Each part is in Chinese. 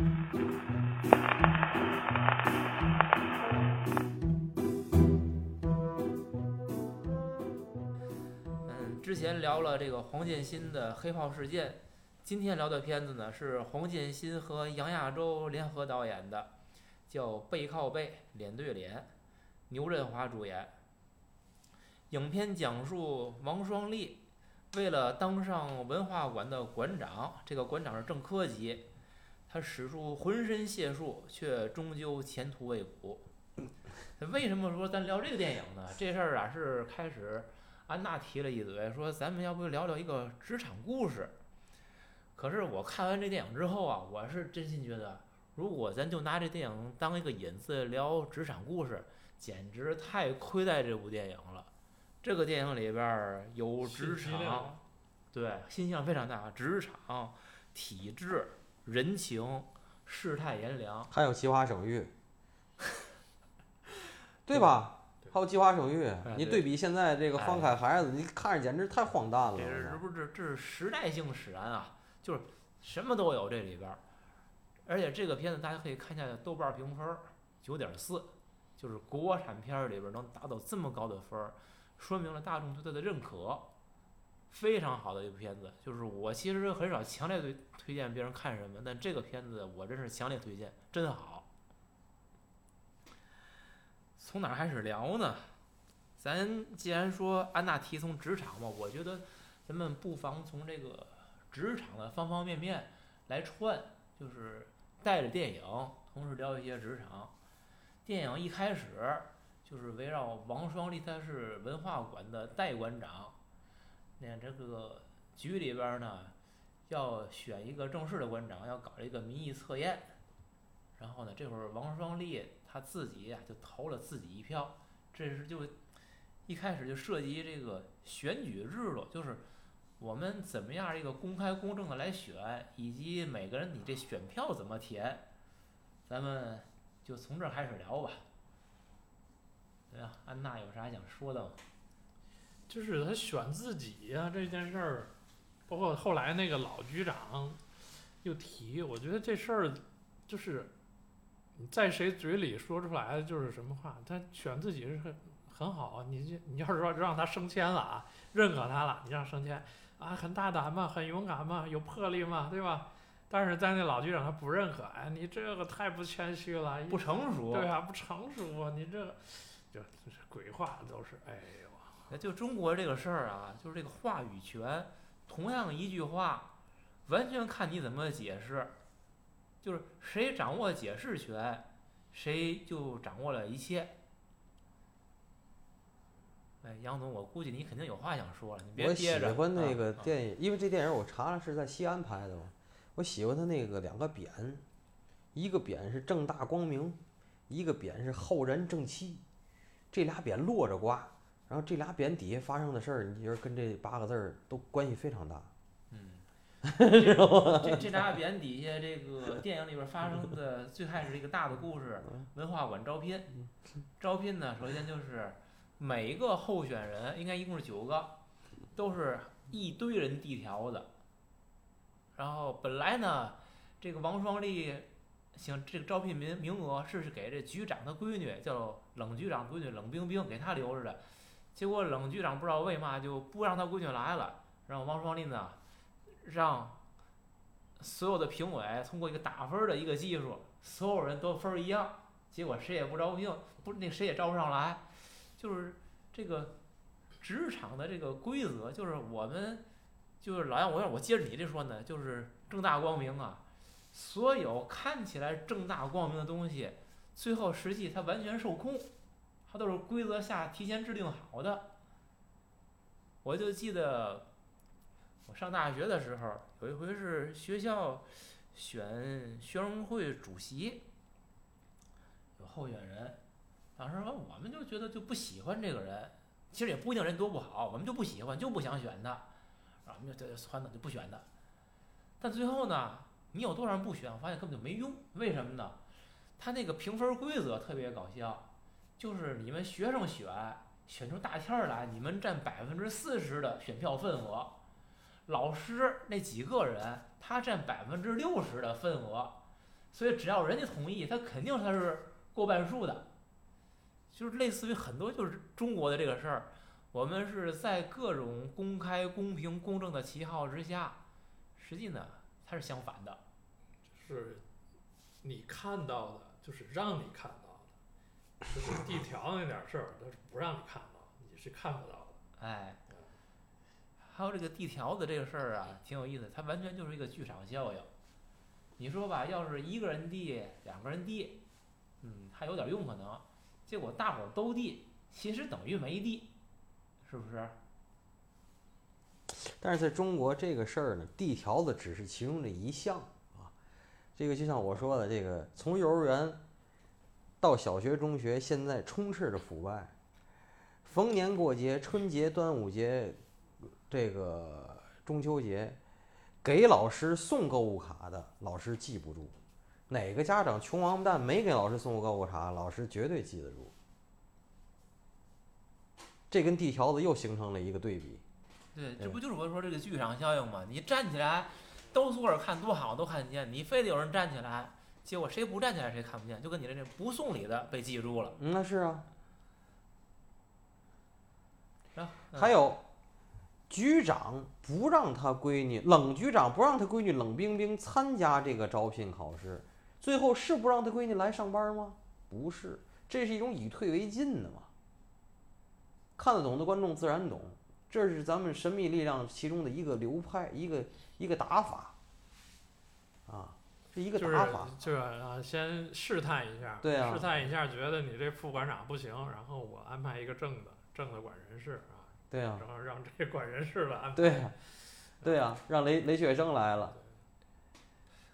嗯，之前聊了这个黄建新的黑炮事件，今天聊的片子呢是黄建新和杨亚洲联合导演的，叫《背靠背，脸对脸》，牛振华主演。影片讲述王双立为了当上文化馆的馆长，这个馆长是正科级，他使出浑身解数，却终究前途未卜。为什么说咱聊这个电影呢？这事儿啊是开始安娜提了一嘴，说咱们要不聊聊一个职场故事。可是我看完这电影之后啊，我是真心觉得，如果咱就拿这电影当一个引子聊职场故事，简直太亏待这部电影了。这个电影里边有职场，对，信息量非常大，职场、体制、人情、世态炎凉，还有计划生育，对吧？还有计划生育你对比现在这个放开孩子，你看着简直太荒诞了。这是不是这是时代性使然啊，就是什么都有这里边儿。而且这个片子大家可以看一下豆瓣评分九点四，就是国产片里边能达到这么高的分儿，说明了大众对它的认可，非常好的一部片子。就是我其实很少强烈推推荐别人看什么，但这个片子我真是强烈推荐，真好。从哪开始聊呢？咱既然说安娜提从职场嘛，我觉得咱们不妨从这个职场的方方面面来串，就是带着电影，同时聊一些职场。电影一开始就是围绕王双立，他是文化馆的代馆长。那这个局里边呢，要选一个正式的馆长，要搞一个民意测验。然后呢，这会儿王双立他自己呀、就投了自己一票，这是就一开始就涉及这个选举制度，就是我们怎么样一个公开公正的来选，以及每个人你这选票怎么填，咱们就从这开始聊吧。对呀，安娜有啥想说的吗？就是他选自己呀、这件事儿，包括后来那个老局长又提，我觉得这事儿就是你在谁嘴里说出来的就是什么话，他选自己是很很好啊。你这你要是说让他升迁了啊，认可他了，你让升迁啊，很大胆嘛，很勇敢嘛，有魄力嘛，对吧？但是在那老局长他不认可，哎，你这个太不谦虚了，不成熟，对啊，不成熟啊，你这个就就是鬼话都是，哎呦。那就中国这个事儿啊，就是这个话语权，同样一句话，完全看你怎么解释。就是谁掌握解释权，谁就掌握了一切。哎，杨总，我估计你肯定有话想说了，你别憋着我喜。欢那个电影，因为这电影我查了是在西安拍的嘛。我喜欢他那个两个匾，一个匾是正大光明，一个匾是浩然正气。这俩匾摞着挂，然后这俩匾底下发生的事儿，你觉得跟这八个字儿都关系非常大。嗯，这这这俩匾底下，这个电影里边发生的最开始一个大的故事，文化馆招聘。招聘呢，首先就是每一个候选人应该一共是九个，都是一堆人递条子。然后本来呢，这个王双立行这个招聘名名额是是给这局长的闺女，叫冷局长闺女冷冰冰，给他留着的。结果冷局长不知道为嘛就不让他闺女来了，让王双立呢让所有的评委通过一个打分的一个技术，所有人都分儿一样，结果谁也不招聘，不那谁也招不上来，就是这个职场的这个规则，就是我们就是老杨，我要我接着你这说呢，就是正大光明啊，所有看起来正大光明的东西，最后实际它完全受控，它都是规则下提前制定好的。我就记得我上大学的时候，有一回是学校选学生会主席，有候选人，当时我们就觉得就不喜欢这个人，其实也不一定人多不好，我们就不喜欢，就不想选他，然后我们就就算了，就不选他。但最后呢，你有多少人不选，我发现根本就没用，为什么呢？他那个评分规则特别搞笑，就是你们学生选选出大天儿来，你们占百分之四十的选票份额，老师那几个人他占百分之六十的份额，所以只要人家同意，他肯定他是过半数的。就是类似于很多就是中国的这个事儿，我们是在各种公开、公平、公正的旗号之下，实际呢它是相反的。是你看到的，就是让你看到，就是地条那点事儿，它是不让你看到，你是看不到的。哎，还有这个地条子这个事儿啊，挺有意思，它完全就是一个剧场效应。你说吧，要是一个人地，两个人地，嗯，还有点用可能。结果大伙儿都地，其实等于没地，是不是？但是在中国这个事儿呢，地条子只是其中的一项啊。这个就像我说的，这个从幼儿园到小学、中学，现在充斥着腐败。逢年过节，春节、端午节，这个中秋节，给老师送购物卡的老师记不住。哪个家长穷王八蛋没给老师送过购物卡，老师绝对记得住。这跟地条子又形成了一个对比。对，这不就是我说这个剧场效应吗？你站起来，都坐着看多好，都看得见。你非得有人站起来，结果谁不站起来谁看不见，就跟你这这不送礼的被记住了。嗯，那是啊。啊，还有，局长不让他闺女冷局长不让他闺女冷冰冰参加这个招聘考试，最后是不让他闺女来上班吗？不是，这是一种以退为进的嘛。看得懂的观众自然懂，这是咱们神秘力量其中的一个流派，一个一个打法，啊，是一个就是打法。就是啊，先试探一下，对啊试探一下，觉得你这副馆长不行，然后我安排一个正的，正的管人事啊，对啊，然后让这管人事的安排。对啊，对啊，让雷雷雪生来了。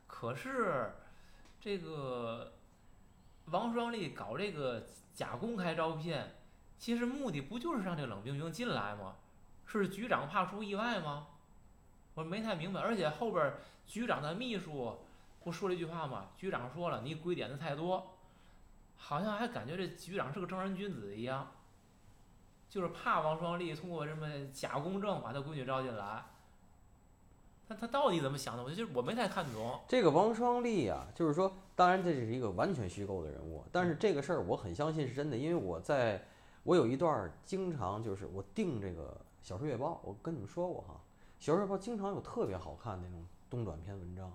可是这个王双立搞这个假公开招聘，其实目的不就是让这冷冰冰进来吗？是局长怕出意外吗？我没太明白。而且后边儿局长的秘书不说了一句话吗？局长说了，你鬼点子太多，好像还感觉这局长是个正人君子一样，就是怕王双立通过什么假公证把他闺女招进来。他他到底怎么想的？我就我没太看懂。这个王双立啊，就是说，当然这是一个完全虚构的人物，但是这个事儿我很相信是真的，因为我在，我有一段经常就是我订这个《小说月报》，我跟你们说过哈，《小说月报》经常有特别好看那种东短篇文章，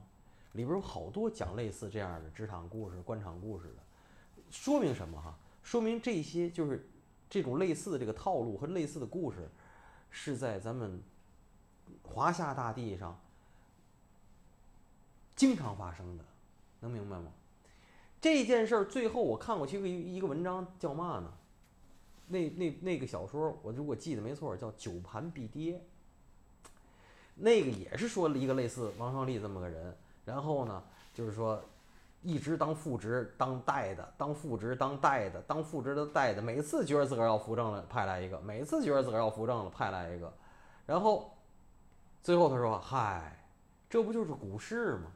里边有好多讲类似这样的职场故事、官场故事的，说明什么哈？说明这些就是这种类似的这个套路和类似的故事，是在咱们华夏大地上经常发生的，能明白吗？这件事儿最后我看过去一个一个文章叫嘛呢？那那那个小说我如果记得没错叫《九盘必跌》，那个也是说了一个类似王双立这么个人，然后呢就是说一直当副职当带的，当副职当带的，当副职的带的，每次觉得自个儿要扶正了派来一个，每次觉得自个儿要扶正了派来一个，然后最后他说：“嗨，这不就是股市吗？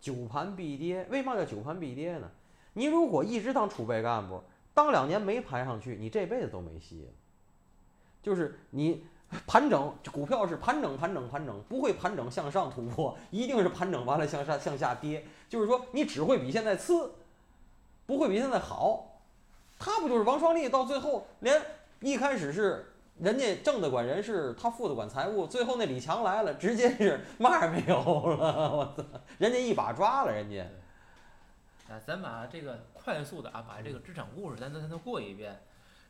九盘必跌。为嘛叫九盘必跌呢？你如果一直当储备干部，当两年没盘上去，你这辈子都没戏了。就是你盘整，股票是盘整、盘整、盘整，不会盘整向上突破，一定是盘整完了向上向下跌。就是说，你只会比现在次，不会比现在好。他不就是王双立？到最后连一开始是人家正的管人事，他副的管财务，最后那李强来了，直接是嘛也没有了。我操，人家一把抓了人家。啊，咱把这个快速的啊，把这个职场故事咱咱咱都过一遍。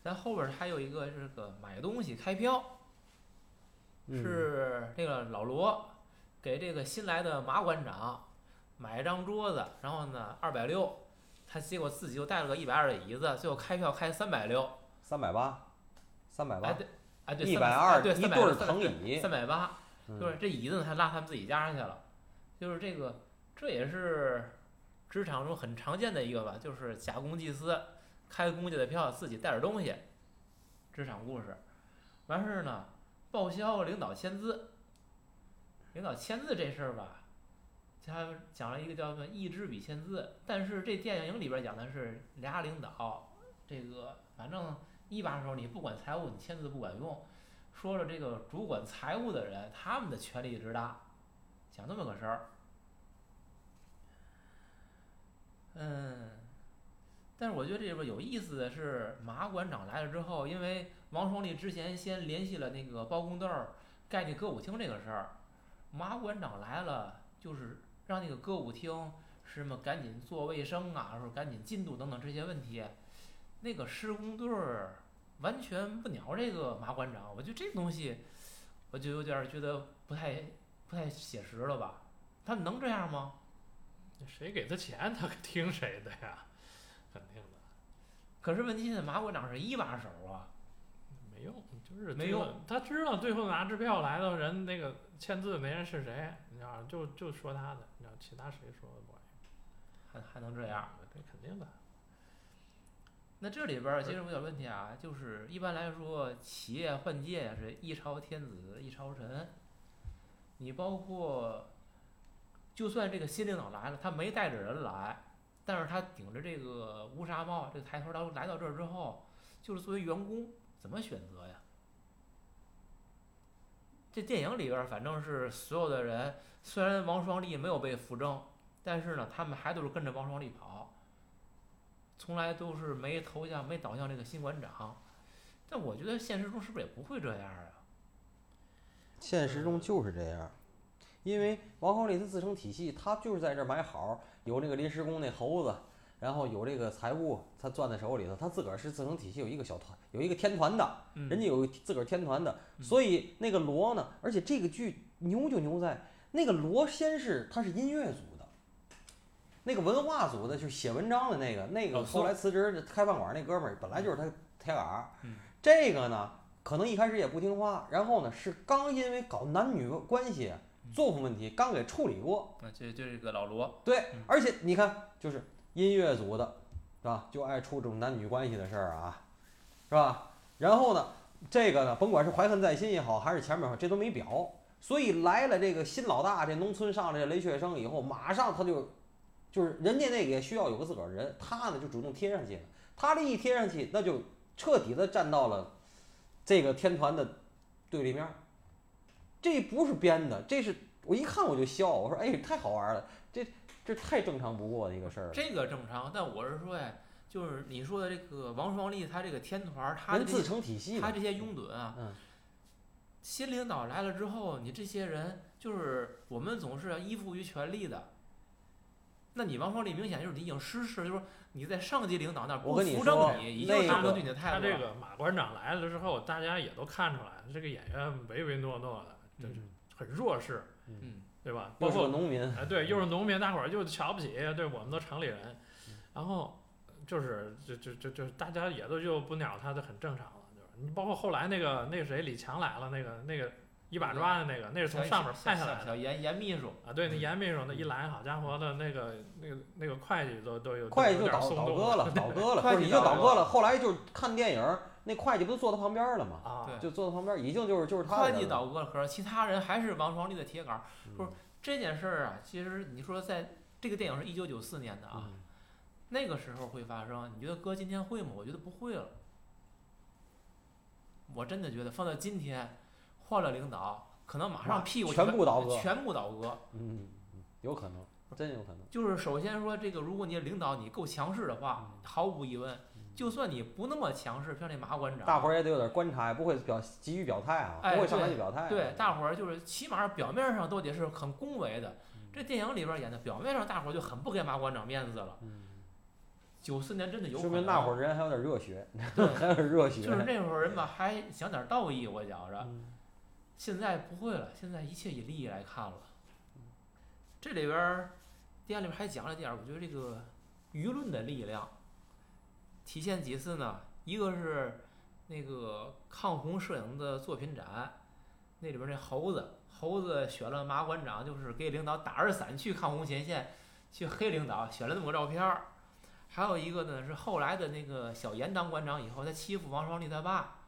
咱后边还有一个这个买东西开票，是这个老罗给这个新来的马馆长买一张桌子，然后呢二百六，他结果自己又带了个一百二的椅子，最后开票开三百六，三百八，三百八，哎对，哎对，一百二对，一300对儿藤椅。三百八，嗯。就是这椅子呢，他拉他们自己家上去了，就是这个，这也是职场中很常见的一个吧，就是假公济私，开公家的票自己带点东西，职场故事，完事儿呢，报销领导签字，领导签字这事儿吧，他讲了一个叫做一支笔签字，但是这电影里边讲的是俩领导，这个反正一把手你不管财务，你签字不管用。说了这个主管财务的人，他们的权力之大，讲这么个事儿。嗯，但是我觉得这里边有意思的是，马馆长来了之后，因为王双立之前先联系了那个包公豆儿盖那歌舞厅这个事儿，马馆长来了，就是让那个歌舞厅什么赶紧做卫生啊，说赶紧进度等等这些问题，那个施工队儿完全不鸟这个马馆长，我觉得这东西，我就有点儿觉得不太不太写实了吧？他们能这样吗？谁给他钱，他听谁的呀？肯定的，可是问题现在马馆长是一把手啊，没用，就是没用。他知道最后拿支票来的人，那个签字的那人是谁，你知道，就就说他的，你知道其他谁说的不管用。还还能这样？那肯定的。那这里边儿其实有点问题啊，就是一般来说，企业换届呀是一朝天子一朝臣，你包括，就算这个新领导来了，他没带着人来，但是他顶着这个乌纱帽，这个抬头来来到这儿之后，就是作为员工怎么选择呀？这电影里边儿反正是所有的人，虽然王双立没有被扶正，但是呢，他们还都是跟着王双立跑。从来都是没投向、没倒向这个新馆长。但我觉得现实中是不是也不会这样啊？现实中就是这样，因为王双立他自成体系，他就是在这儿买好，有那个临时工那猴子，然后有这个财务，他攥在手里头，他自个儿是自成体系，有一个小团，有一个天团的，嗯人家有自个儿天团的，嗯。所以那个罗呢，而且这个剧牛就牛在那个罗先是他是音乐组的，那个文化组的就是写文章的那个，那个后来辞职开饭馆那哥们儿本来就是他铁杆儿嗯，这个呢可能一开始也不听话，然后呢是刚因为搞男女关系作风问题刚给处理过，啊，就就这个老罗，对嗯，而且你看就是音乐组的，是吧？就爱出这种男女关系的事儿啊，是吧？然后呢，这个呢，甭管是怀恨在心也好，还是前面好，这都没表。所以来了这个新老大，这农村上来的雷学生以后，马上他就就是人家那个也需要有个自个儿人，他呢就主动贴上去了。他这一贴上去，那就彻底的站到了这个天团的对立面儿。这不是编的，这是我一看我就笑，我说哎，太好玩了，这这太正常不过的一个事儿了。这个正常。但我是说呀，就是你说的这个王双立，他这个天团，他的自体系，他这些拥趸啊，嗯新领导来了之后，你这些人就是我们总是要依附于权力的。那你王双立明显就是你已经失势，就是说你在上级领导那儿不我跟你扶正你，已经那个上不对你的态度他这。个马馆长来了之后，大家也都看出来了，这个演员唯唯诺诺的，这嗯很弱势，嗯，对吧？包又是个括农民，哎，对，又是农民，大伙儿就瞧不起，对我们都城里人，嗯然后就是就就就就大家也都就不鸟他，就很正常了，就是？你包括后来那个那个谁李强来了，那个那个一把抓的那个，那是从上面派下来的。小严严秘书，啊，对，那嗯严秘书那一来，好家伙的，那个那个那个会计都都有会计就都有点倒倒松动戈了，倒 戈了，会计就倒戈了。后来就是看电影儿，那会计不是坐他旁边了吗？啊，对就坐他旁边，已经就是就是他会计倒戈了，可是其他人还是王双立的铁杆儿。不是嗯这件事儿啊，其实你说在这个电影是一九九四年的啊，嗯那个时候会发生，你觉得哥今天会吗？我觉得不会了。我真的觉得放到今天，换了领导，可能马上屁股全部倒戈全部倒戈。嗯，嗯有可能，真有可能。就是首先说这个，如果你是领导你够强势的话，毫无疑问，就算你不那么强势，像这马馆长，大伙儿也得有点观察，也不会表急于表态啊，哎不会上来对就表态。对大伙儿就是起码表面上都得是很恭维的。嗯这电影里边演的，表面上大伙儿就很不给马馆长面子了。嗯，九四年真的有可能，说明那会儿人还有点热血，对还有点热血。就是那会儿人吧，还想点道义，我觉着。嗯现在不会了，现在一切以利益来看了。这里边儿电影里边还讲了点儿，我觉得这个舆论的力量体现几次呢？一个是那个抗洪摄影的作品展，那里边那猴子，猴子选了马馆长，就是给领导打着伞去抗洪前线，去黑领导，选了那么个照片儿。还有一个呢是后来的那个小严当馆长以后，他欺负王双立他爸，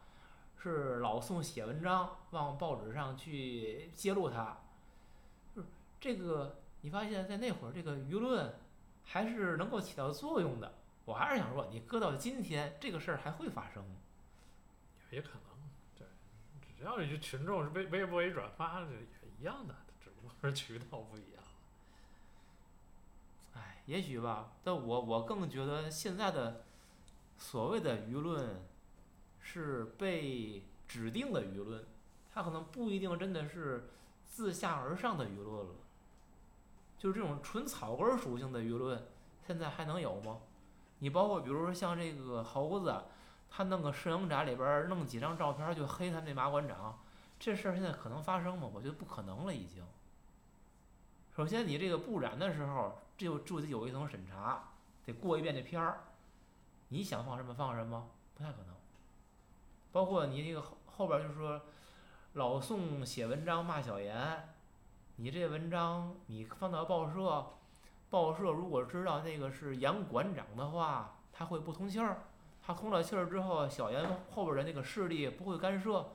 是老宋写文章往报纸上去揭露他，就是这个你发现在那会儿这个舆论还是能够起到作用的。我还是想说，你搁到今天，这个事儿还会发生吗？也可能，对，只要你群众是微微博一转发，这也一样的，只不过是渠道不一样。哎，也许吧，但我我更觉得现在的所谓的舆论是被指定的舆论，它可能不一定真的是自下而上的舆论了。就是这种纯草根儿属性的舆论，现在还能有吗？你包括比如说像这个猴子，他弄个摄影展里边弄几张照片就黑他那马馆长，这事儿现在可能发生吗？我觉得不可能了，已经。首先，你这个布展的时候，就就得有一层审查，得过一遍这片儿，你想放什么放什么，不太可能。包括你这个后后边就是说，老宋写文章骂小严，你这文章你放到报社，报社如果知道那个是杨馆长的话，他会不通气儿，他通了气儿之后，小严后边儿的那个势力不会干涉，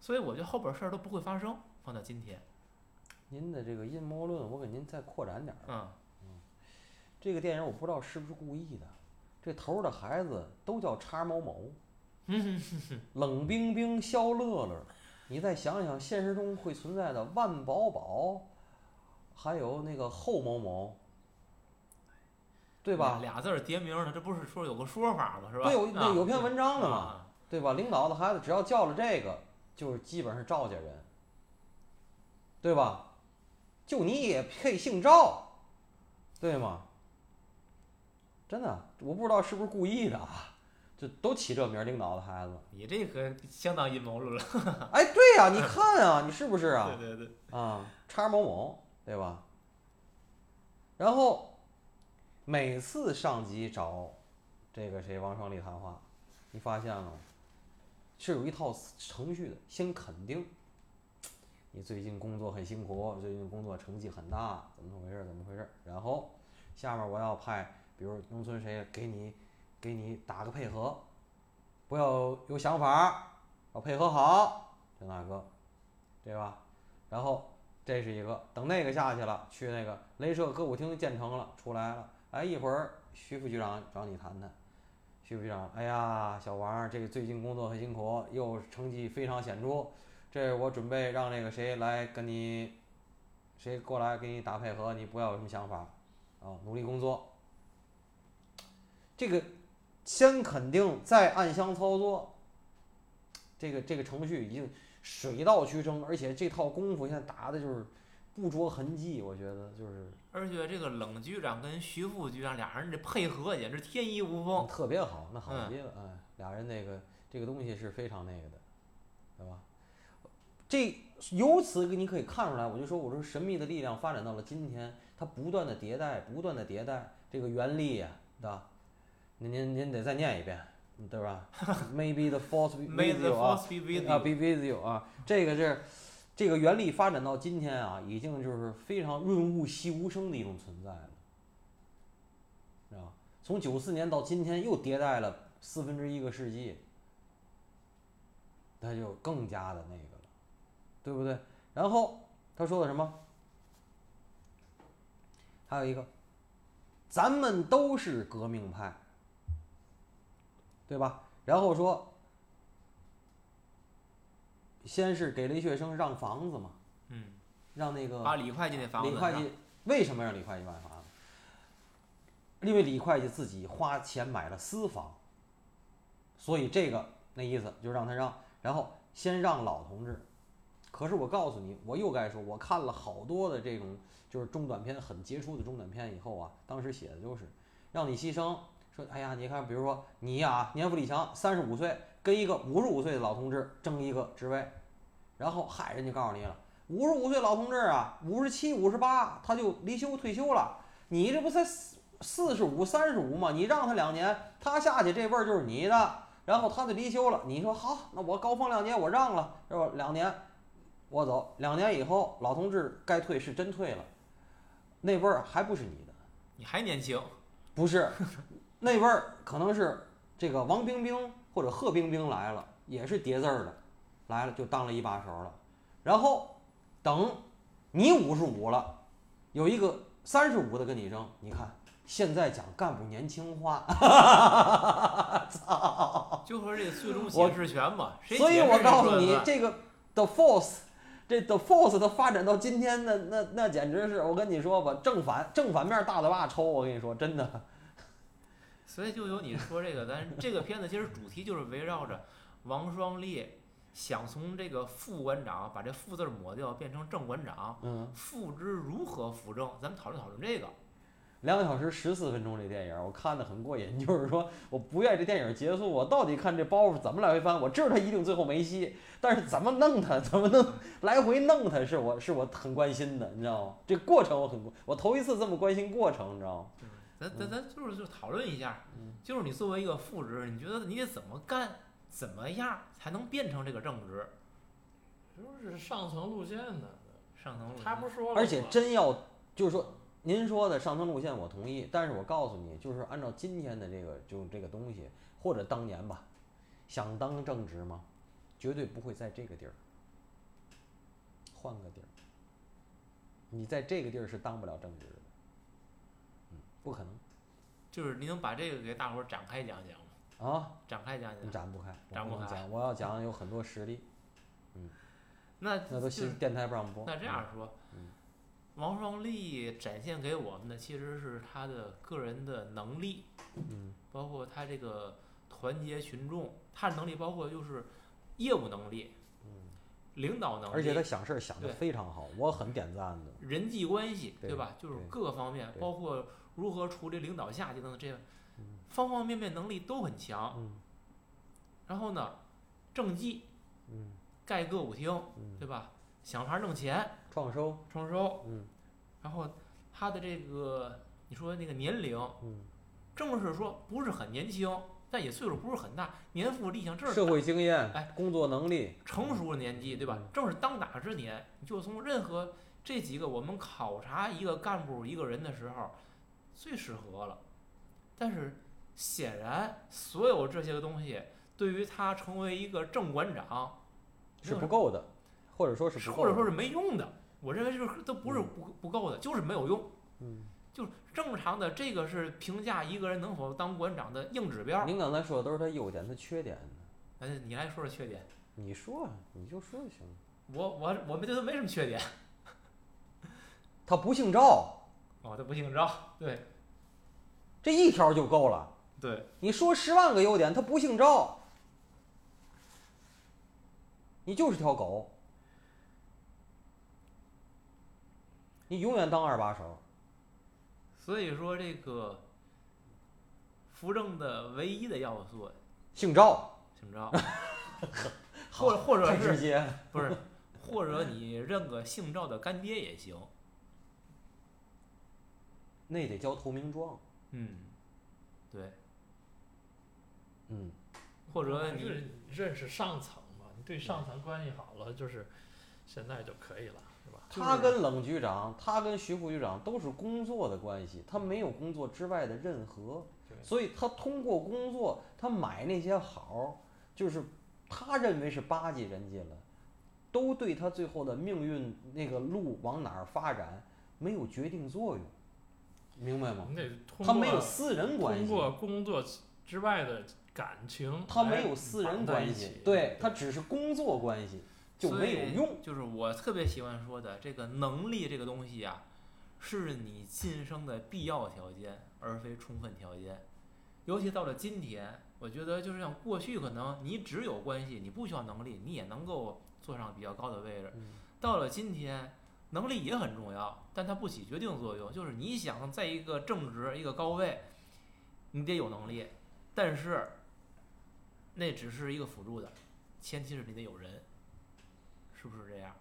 所以我觉得后边儿事儿都不会发生，放到今天，您的这个阴谋论，我给您再扩展点儿。嗯。这个电影我不知道是不是故意的，这头儿的孩子都叫叉某某，冷冰冰、肖乐乐。你再想想，现实中会存在的万宝宝，还有那个后某某，对吧？俩俩字儿叠名儿呢，这不是说有个说法吗？是吧？对，有有篇文章的嘛，啊对吧？领导的孩子只要叫了这个，就是基本上赵家人，对吧？就你也配姓赵，对吗？真的，我不知道是不是故意的啊，就都起这名儿，领导的孩子。你这可相当阴谋论了。哎，对呀、你 看啊，你是不是啊？对对对，啊，叉某某，对吧？然后每次上级找这个谁王双立谈话，你发现了吗？是有一套程序的，先肯定你最近工作很辛苦，最近工作成绩很大，怎么回事，怎么回事。然后下面我要派，比如农村谁给你给你打个配合，不要有想法，要配合好，这那个，对吧？然后这是一个，等那个下去了，去那个镭射歌舞厅建成了，出来了，哎，一会儿徐副局长找你谈谈。徐副局长，哎呀，小王，这个最近工作很辛苦，又成绩非常显著，这我准备让那个谁来跟你，谁过来给你打配合，你不要有什么想法，啊，努力工作。这个先肯定，再暗箱操作，这个这个程序已经水到渠成，而且这套功夫现在打的就是不着痕迹，我觉得就是而且这个冷局长跟徐副局长俩人这配合简直天衣无缝。特别好，那好嗯极了，哎，俩人那个这个东西是非常那个的，对吧？这由此你可以看出来，我就说我说神秘的力量发展到了今天，它不断的迭代，不断的迭代，这个原力呀、对吧？您您您得再念一遍，对吧？Maybe the force be with you 啊。，be with you 啊，这个是这个原力发展到今天啊，已经就是非常润物细无声的一种存在了，知道吧？从九四年到今天又迭代了四分之一个世纪，那就更加的那个了，对不对？然后他说的什么？还有一个，咱们都是革命派，对吧？然后说，先是给雷学生让房子嘛，嗯，让那个把李会计那房子让李会计为什么让李会计买房子？因为李会计自己花钱买了私房，所以这个那意思就让他让，然后先让老同志。可是我告诉你，我又该说，我看了好多的这种就是中短篇很杰出的中短篇以后啊，当时写的就是让你牺牲，说哎呀，你看，比如说你呀、年富力强，三十五岁跟一个五十五岁的老同志争一个职位，然后嗨，人家告诉你了。五十五岁老同志啊，五十七、五十八他就离休退休了。你这不才四四十五、三十五吗？你让他两年，他下去这位儿就是你的，然后他就离休了。你说好，那我高风亮节我让了，是吧？两年我走，两年以后老同志该退是真退了，那位儿还不是你的，你还年轻，不是，那位儿可能是这个王冰冰或者贺冰冰来了，也是叠字儿的，来了就当了一把手了。然后等你五十五了，有一个三十五的跟你争，你看现在讲干部年轻化，操就和这个最终我解释权嘛，所以我告诉你这个 the force 这 The Force 它发展到今天，那那那简直是我跟你说吧，正反正反面大嘴巴抽，我跟你说真的。所以就有你说这个，咱 这个片子其实主题就是围绕着王双立想从这个副馆长把这副字儿抹掉，变成正馆长，嗯，副之如何扶正，咱们讨论讨论这个。两个小时十四分钟这电影，我看的很过瘾。就是说我不愿意这电影结束，我到底看这包袱怎么来回翻。我知道他一定最后没戏，但是怎么弄他，怎么弄来回弄他，是我是我很关心的，你知道吗？这过程我很关我头一次这么关心过程，你知道吗？咱咱咱就是就讨论一下嗯，就是你作为一个副职，你觉得你得怎么干，怎么样才能变成这个正职？就是上层路线的，上层路他不说了而且真要就是说，您说的上层路线我同意，但是我告诉你，就是按照今天的这个就这个东西，或者当年吧，想当正职吗？绝对不会在这个地儿，换个地儿。你在这个地儿是当不了正职的，嗯，不可能就是你能把这个给大伙儿展开讲讲吗？啊，展开讲讲。你展不开，展不开我要讲有很多实例，嗯那那都电台不让播。那这样说嗯，王双立展现给我们的其实是他的个人的能力，嗯，包括他这个团结群众，他的能力包括就是业务能力，领导能力，而且他想事儿想得对非常好，我很点赞的。人际关系，对对吧？就是各个方面，包括如何处理领导下级等等这些方方面面能力都很强。嗯。然后呢，政绩嗯。盖歌舞厅，嗯，对吧？想法儿挣钱，创收，创收，嗯。然后他的这个你说那个年龄，嗯。正是说不是很年轻，但也岁数不是很大，年富力强，这是社会经验，哎工作能力，成熟的年纪，对吧？嗯？正是当打之年，你就从任何这几个我们考察一个干部一个人的时候，最适合了。但是显然，所有这些个东西对于他成为一个正馆长是不够的，或者说是或者说是没用的。我认为就是都不是不不够的，就是没有用。嗯，就是正常的，这个是评价一个人能否当馆长的硬指标。您刚才说的都是他优点，他缺点呢？哎，你来说说缺点。你说，你就说就行。我我我们觉得没什么缺点。他不姓赵，哦，他不姓赵。对这一条就够了。对，你说十万个优点，他不姓赵，你就是条狗，你永远当二把手。所以说这个扶正的唯一的要素，姓赵，姓赵，或或者是。不是，或者你认个姓赵的干爹也行。那得交投名状。嗯，对，嗯，或者你认识上层嘛，你对上层关系好了，就是现在就可以了，是吧？他跟冷局长，他跟徐副局长都是工作的关系，他没有工作之外的任何对，所以他通过工作，他买那些好，就是他认为是巴结人家了，都对他最后的命运那个路往哪儿发展没有决定作用，明白吗？你得通过他没有私人关通系，过工作之外的感情，他没有私人关系，对他只是工作关系，就没有用。就是我特别喜欢说的，这个能力这个东西啊，是你晋升的必要条件，而非充分条件。尤其到了今天，我觉得就是像过去可能你只有关系，你不需要能力，你也能够坐上比较高的位置。嗯到了今天，能力也很重要，但它不起决定作用。就是你想在一个正职、一个高位，你得有能力，但是那只是一个辅助的，前提是你得有人，是不是这样？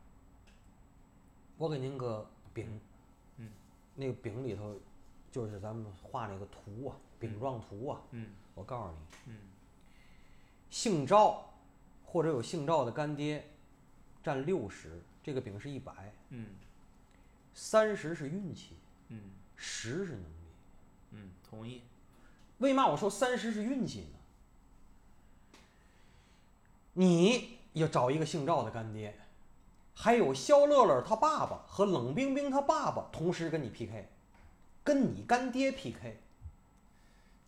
我给您个饼，嗯，那个饼里头就是咱们画那个图啊，饼状图啊。嗯我告诉你，嗯姓赵或者有姓赵的干爹占六十，这个饼是一百，嗯三十是运气，嗯十是能力。嗯，同意。为嘛我说三十是运气呢？你要找一个姓赵的干爹，还有肖乐乐他爸爸和冷冰冰他爸爸同时跟你 PK，跟你干爹 PK，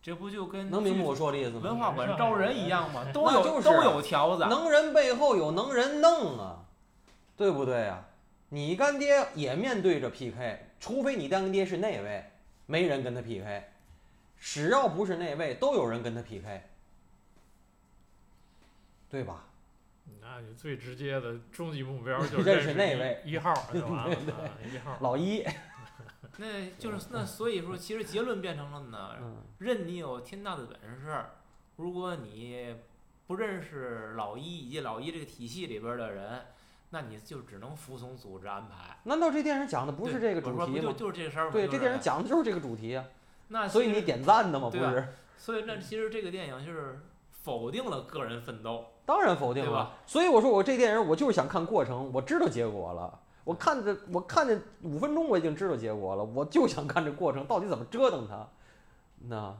这不就跟能明白我说的意思吗？文化馆招人一样吗？都有、那就是都有条子。能人背后有能人弄啊，对不对呀？你干爹也面对着 PK，除非你干爹是那位，没人跟他 PK。只要不是那位，都有人跟他 PK，对吧？那你最直接的终极目标 就是认认识那位一号就完了，啊一号。老一，那就是那所以说，其实结论变成了呢，嗯，任你有天大的本事，如果你不认识老一以及老一这个体系里边的人，那你就只能服从组织安排。难道这电影讲的不是这个主题吗？就是这事儿吗？对，这电影讲的就是这个主题啊，那所以你点赞的嘛，不是？所以那其实这个电影就是否定了个人奋斗。当然否定了。所以我说我这电影我就是想看过程，我知道结果了。我看着我看见五分钟我已经知道结果了，我就想看这过程到底怎么折腾它。那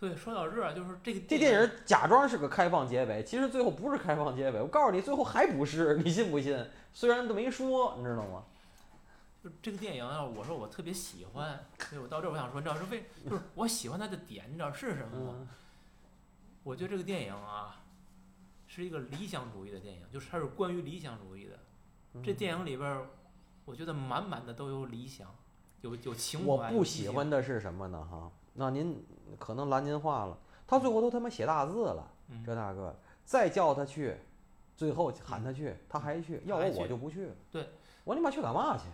所以说到这儿，就是这个这电影假装是个开放结尾，其实最后不是开放结尾。我告诉你，最后还不是，你信不信？虽然都没说，你知道吗？就这个电影啊，我说我特别喜欢，所以我到这儿我想说，你知道是为就是我喜欢它的点，你知道是什么吗？嗯我觉得这个电影啊，是一个理想主义的电影，就是它是关于理想主义的。嗯这电影里边儿，我觉得满满的都有理想，有有情怀我。不喜欢的是什么呢？哈，那您可能拦您话了，他最后都他妈写大字了，嗯这大哥再叫他去，最后喊他去，他还去，要我我就不去了。对，我你妈去干嘛去？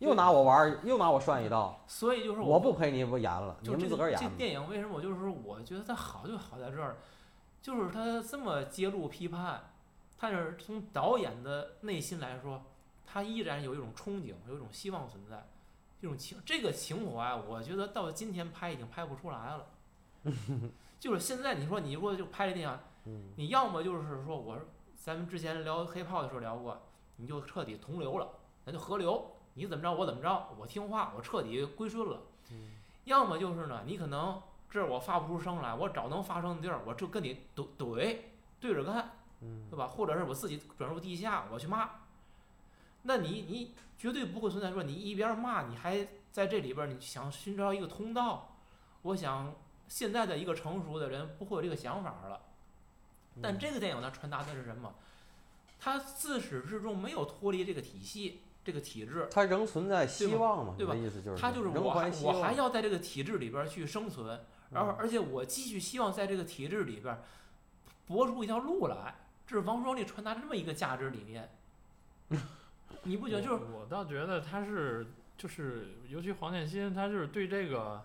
又拿我玩，又拿我涮一道，所以就是我不陪你不演了，你们自个儿演这电影为什么我就是说我觉得它好就好在这儿，就是它这么揭露批判，它是从导演的内心来说，他依然有一种憧憬，有一种希望存在，这种情这个情怀，我觉得到今天拍已经拍不出来了。就是现在你说你如果就拍这电影，嗯你要么就是说我咱们之前聊黑炮的时候聊过，你就彻底同流了，咱就合流，你怎么着我怎么着，我听话，我彻底归顺了。嗯要么就是呢，你可能这儿我发不出声来，我找能发声的地儿，我就跟你怼怼对着干，嗯对吧？或者是我自己转入地下，我去骂。那你你绝对不会存在说你一边骂，你还在这里边你想寻找一个通道。我想现在的一个成熟的人不会有这个想法了。但这个电影呢，传达的是什么？他自始至终没有脱离这个体系、这个体制，他仍存在希望嘛？对吧意思就是他就是我我还要在这个体制里边去生存，然后嗯而且我继续希望在这个体制里边儿搏出一条路来。这是王双立传达这么一个价值理念，你不觉得就是我我倒觉得他是就是，尤其黄建新，他就是对这个，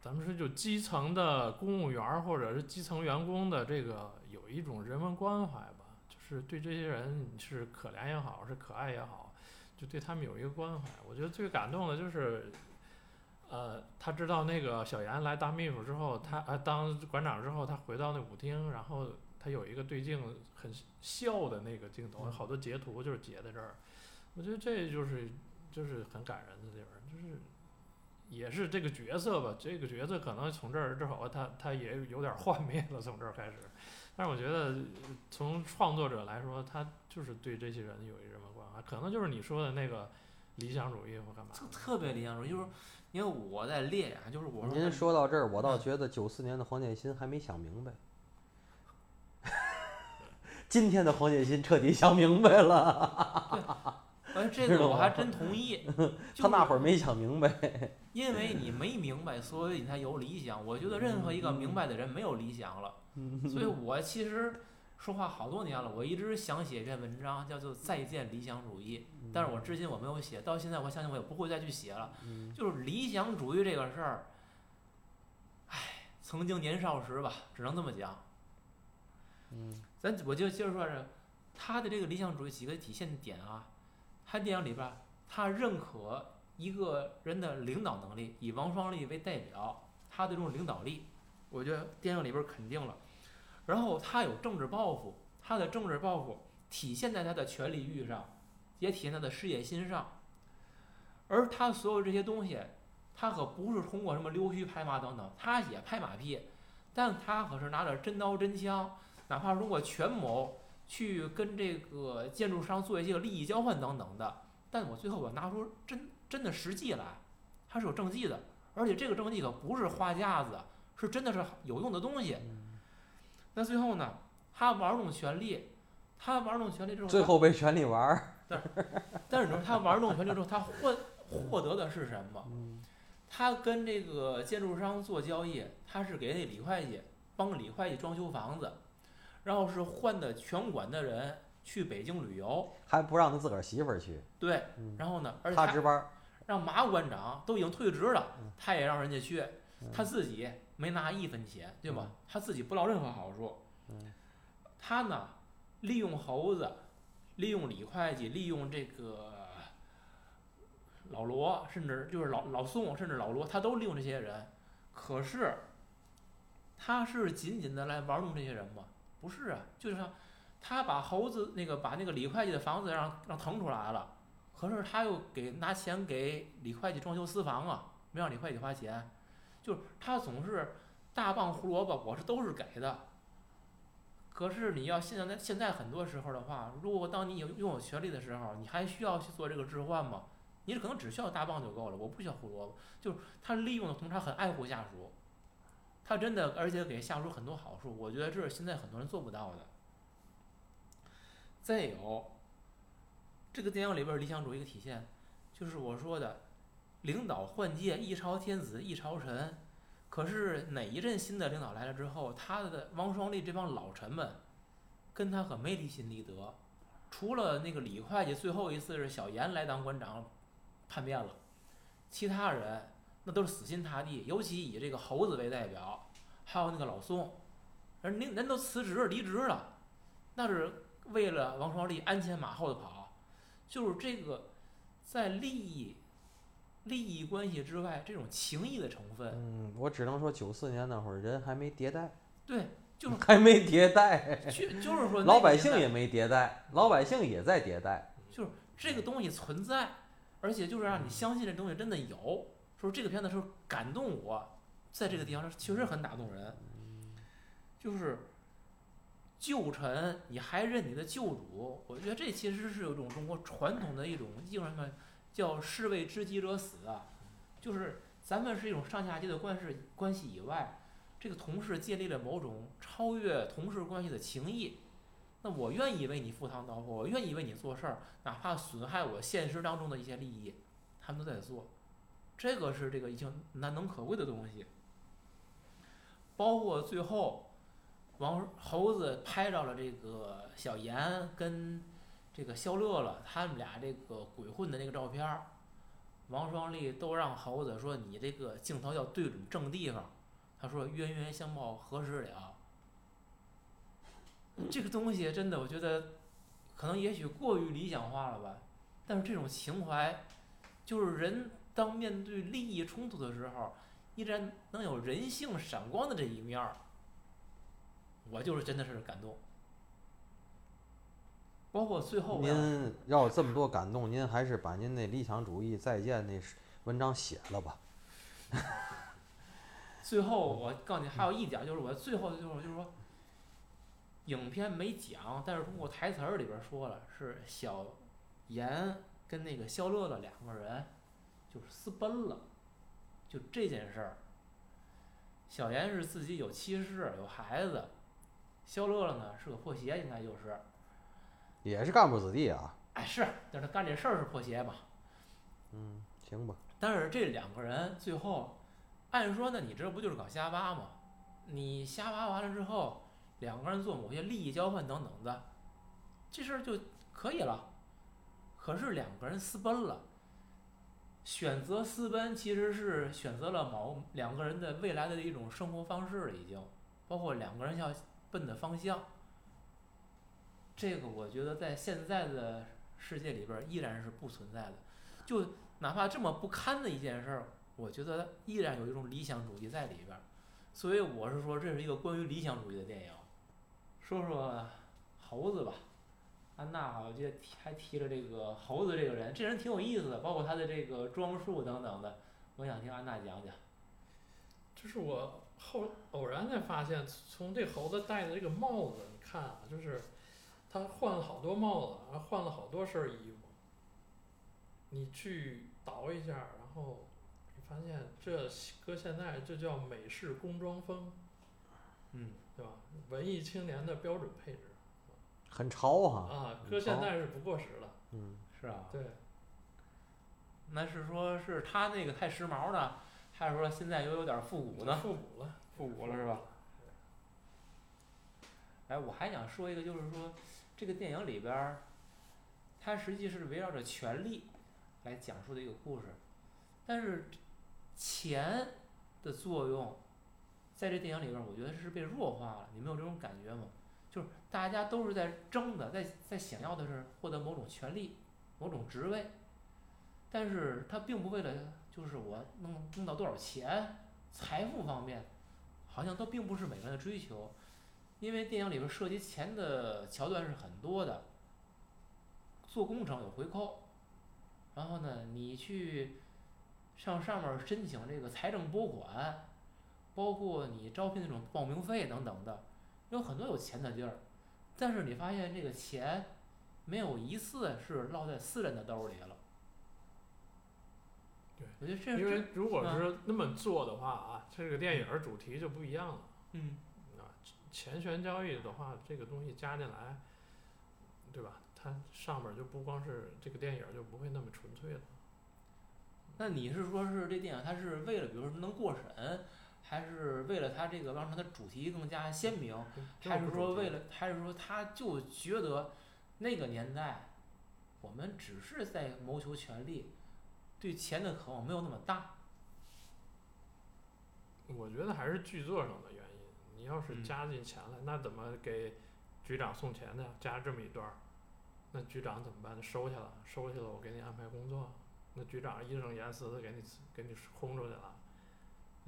咱们说就基层的公务员儿或者是基层员工的这个有一种人文关怀吧，就是对这些人是可怜也好，是可爱也好，就对他们有一个关怀。我觉得最感动的就是，呃，他知道那个小严来当秘书之后，他呃当馆长之后，他回到那舞厅，然后他有一个对镜很笑的那个镜头，好多截图就是截在这儿。我觉得这就是就是很感人的地方，就是也是这个角色吧，这个角色可能从这儿正好，他他也有点幻灭了，从这儿开始。但是我觉得从创作者来说，他就是对这些人有一什么关怀，可能就是你说的那个理想主义或干嘛特特别理想主义，就是因为我在列啊，就是我您说到这儿，我倒觉得九四年的黄建新还没想明白。今天的黄建新彻底想明白了，哎，这个我还真同意。他那会儿儿，没想明白。因为你没明白，所以你才有理想。我觉得任何一个明白的人没有理想了。所以我其实说话好多年了，我一直想写一篇文章，叫做《再见理想主义》，但是我至今我没有写，到现在我相信我也不会再去写了。就是理想主义这个事儿，唉，曾经年少时吧，只能这么讲。嗯咱我就接着说这，他的这个理想主义几个体现点啊，他电影里边他认可一个人的领导能力，以王双立为代表，他的这种领导力，我觉得电影里边肯定了。然后他有政治抱负，他的政治抱负体现在他的权力欲上，也体现他的事业心上。而他所有这些东西，他可不是通过什么溜须拍马等等，他也拍马屁，但他可是拿着真刀真枪，哪怕是通过权谋去跟这个建筑商做一些利益交换等等的，但我最后我拿出真真的实际来，它是有政绩的，而且这个政绩可不是花架子，是真的是有用的东西。那最后呢，他玩弄权力，他玩弄权力之后，最后被权力玩儿。但是你说他玩弄权力之后，他获获得的是什么？嗯他跟这个建筑商做交易，他是给那李会计帮李会计装修房子，然后是换的全馆的人去北京旅游，还不让他自个儿媳妇儿去，对，嗯然后呢，而且他他值班。让马馆长都已经退职了嗯，他也让人家去，嗯他自己没拿一分钱，对吧嗯？他自己不捞任何好处嗯。他呢，利用猴子，利用李会计，利用这个老罗，甚至就是老老宋，甚至老罗，他都利用这些人。可是，他是仅仅的来玩弄这些人吗？不是啊，就是说，他把猴子那个把那个李会计的房子让让腾出来了。可是他又给拿钱给李会计装修私房啊，没让李会计花钱，就是他总是大棒胡萝卜，我是都是给的。可是你要现在现在很多时候的话，如果当你有拥有权利的时候，你还需要去做这个置换吗？你可能只需要大棒就够了，我不需要胡萝卜。就是他利用的同时，他很爱护下属，他真的而且给下属很多好处，我觉得这是现在很多人做不到的。再有，这个电影里边理想主义的体现，就是我说的，领导换届，一朝天子一朝臣。可是哪一任新的领导来了之后，他的王双立这帮老臣们，跟他可没离心离德。除了那个李会计，最后一次是小严来当馆长，叛变了，其他人那都是死心塌地。尤其以这个猴子为代表，还有那个老宋，人人人都辞职离职了，那是为了王双立鞍前马后的跑。就是这个在利益、利益关系之外，这种情谊的成分，嗯，我只能说九四年那会儿人还没迭代，对，就是 还没迭代，就就是说 老百姓也没迭代，老百姓也在迭代。就是这个东西存在，而且就是让你相信这东西真的有。说这个片子是感动我，在这个地方确实很打动人。就是旧臣，你还认你的旧主，我觉得这其实是有一种中国传统的一种叫什么叫士为知己者死啊，就是咱们是一种上下级的关系关系以外，这个同事建立了某种超越同事关系的情谊。那我愿意为你赴汤蹈火，我愿意为你做事儿，哪怕损害我现实当中的一些利益，他们都在做，这个是这个已经难能可贵的东西。包括最后，王猴子拍到了这个小严跟这个肖乐乐他们俩这个鬼混的那个照片，王双立都让猴子说你这个镜头要对准正地方，他说冤冤相报何时了。这个东西真的，我觉得可能也许过于理想化了吧。但是这种情怀，就是人当面对利益冲突的时候，依然能有人性闪光的这一面儿，我就是真的是感动。包括最后您要有这么多感动，您还是把您那理想主义再见那文章写了吧。最后我告诉你，还有一点就是我最后就是就是说，影片没讲，但是通过台词儿里边说了，是小严跟那个肖乐乐两个人就是私奔了，就这件事儿。小严是自己有妻室有孩子，肖乐乐呢是个破鞋，应该就是，也是干部子弟啊。哎是，但是他干这事儿是破鞋嘛。嗯，行吧。但是这两个人最后，按说呢，你这不就是搞瞎挖吗？你瞎挖完了之后，两个人做某些利益交换等等的，这事儿就可以了。可是两个人私奔了，选择私奔其实是选择了某两个人的未来的一种生活方式了，已经，包括两个人要奔的方向。这个我觉得在现在的世界里边依然是不存在的，就哪怕这么不堪的一件事儿，我觉得依然有一种理想主义在里边儿。所以我是说，这是一个关于理想主义的电影。说说猴子吧，安娜我记得提还提了这个猴子这个人，这人挺有意思的，包括他的这个装束等等的，我想听安娜讲讲。就是我后偶然才发现，从这猴子戴的这个帽子，你看啊，就是他换了好多帽子，然后换了好多身衣服。你去倒一下，然后你发现这搁现在这叫美式工装风，嗯，对吧？文艺青年的标准配置。很潮哈。啊，现在是不过时了。嗯，是啊，对，那是说是他那个太时髦呢，还是说现在又有点复古呢？复古了，复古了是吧？哎，我还想说一个，就是说这个电影里边儿，它实际是围绕着权力来讲述的一个故事，但是钱的作用在这电影里边儿，我觉得是被弱化了。你们有这种感觉吗？就是大家都是在争的，在在想要的是获得某种权利、某种职位，但是他并不为了就是我弄弄到多少钱、财富方面，好像都并不是每个人的追求。因为电影里边涉及钱的桥段是很多的，做工程有回扣，然后呢，你去上上面申请这个财政拨款，包括你招聘那种报名费等等的，有很多有钱的地儿，但是你发现这个钱没有一次是落在私人的兜里了。对，我觉得这因为如果嗯是那么做的话啊，这个电影儿主题就不一样了。嗯啊，钱权交易的话，这个东西加进来，对吧？它上面就不光是这个电影儿就不会那么纯粹了。那你是说是这电影它是为了比如说能过审，还是为了他这个让它的主题更加鲜明，还是说为了还是说他就觉得那个年代我们只是在谋求权利，对钱的渴望没有那么大。我觉得还是剧作上的原因。你要是嗯加进钱来，那怎么给局长送钱呢？加这么一段儿，那局长怎么办？收下了，收下了，我给你安排工作。那局长义正言辞的给你给你轰出去了，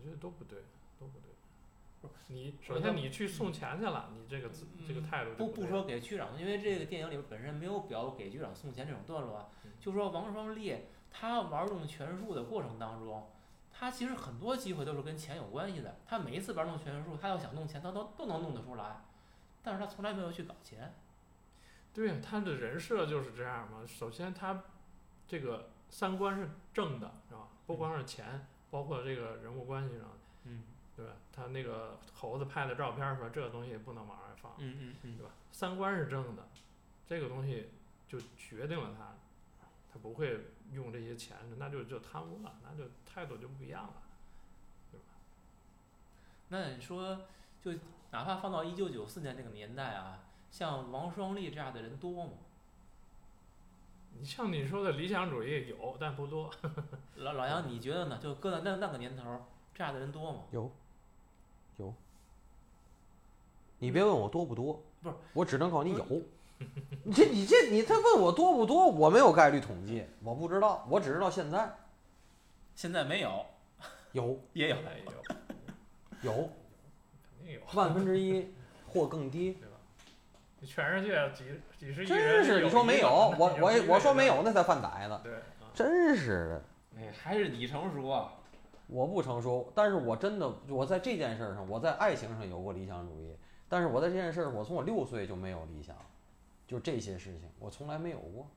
我觉得都不对，都不对。你首先你去送钱去了，你这个自这个嗯态度就不不对说给局长，因为这个电影里边本身没有表给局长送钱这种段落啊嗯，就说王双立他玩弄权术的过程当中，他其实很多机会都是跟钱有关系的。他每一次玩弄权术，他要想弄钱，他都都能弄得出来，但是他从来没有去搞钱。对呀，他的人设就是这样嘛。首先，他这个三观是正的，是吧？不光是钱，包括这个人物关系上，嗯对吧？他那个猴子拍的照片儿说这个东西不能往外放，嗯嗯嗯对吧？三观是正的，这个东西就决定了他，他不会用这些钱，那就就贪污了，那就态度就不一样了。对吧那你说，就哪怕放到一九九四年那个年代啊，像王双立这样的人多吗？你像你说的理想主义有，但不多。老老杨，你觉得呢？就搁在那那个年头儿，这样的人多吗？有，有。你别问我多不多，不是，我只能告诉你有。你这你这你他问我多不多，我没有概率统计，我不知道，我只知道现在现在没有，有 也有。哎有，有肯定有，万分之一或更低，全世界几几十亿真人，是你说没有，我我我说没有，那才犯歹子，对，啊真是的。哎，还是你成熟啊。我不成熟，但是我真的我在这件事儿上，我在爱情上有过理想主义，但是我在这件事儿，我从我六岁就没有理想，就这些事情我从来没有过。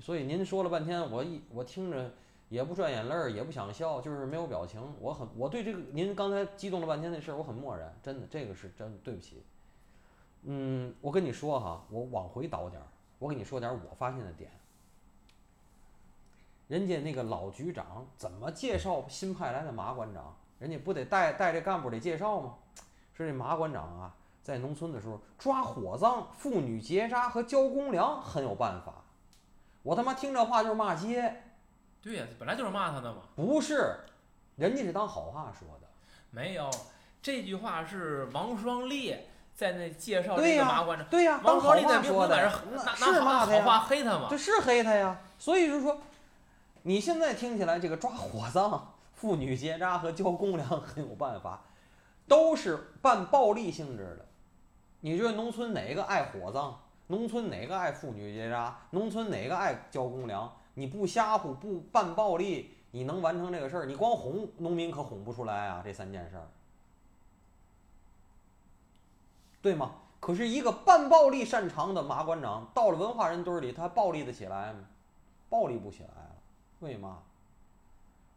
所以您说了半天，我一我听着也不转眼泪儿，也不想笑，就是没有表情。我很我对这个您刚才激动了半天那事儿，我很漠然，真的这个是真对不起。嗯，我跟你说哈，我往回倒点儿，我跟你说点儿我发现的点。人家那个老局长怎么介绍新派来的马馆长？人家不得带带这干部得介绍吗？说这马馆长啊，在农村的时候抓火葬、妇女结扎和交公粮很有办法。我他妈听这话就是骂街，对呀、本来就是骂他的嘛。不是，人家是当好话说的。没有，这句话是王双立在那介绍对呀这个马馆长。对呀、当王好话说的是骂他呀，黑他嘛。这是黑他呀。所以就是说，你现在听起来这个抓火葬、妇女结扎和交公粮很有办法，都是半暴力性质的。你觉得农村哪个爱火葬？农村哪个爱妇女结扎？农村哪个爱交公粮？你不瞎唬，不半暴力，你能完成这个事儿？你光哄农民可哄不出来啊！这三件事儿，对吗？可是一个半暴力擅长的马馆长，到了文化人堆儿里，他暴力得起来吗？暴力不起来了，为嘛？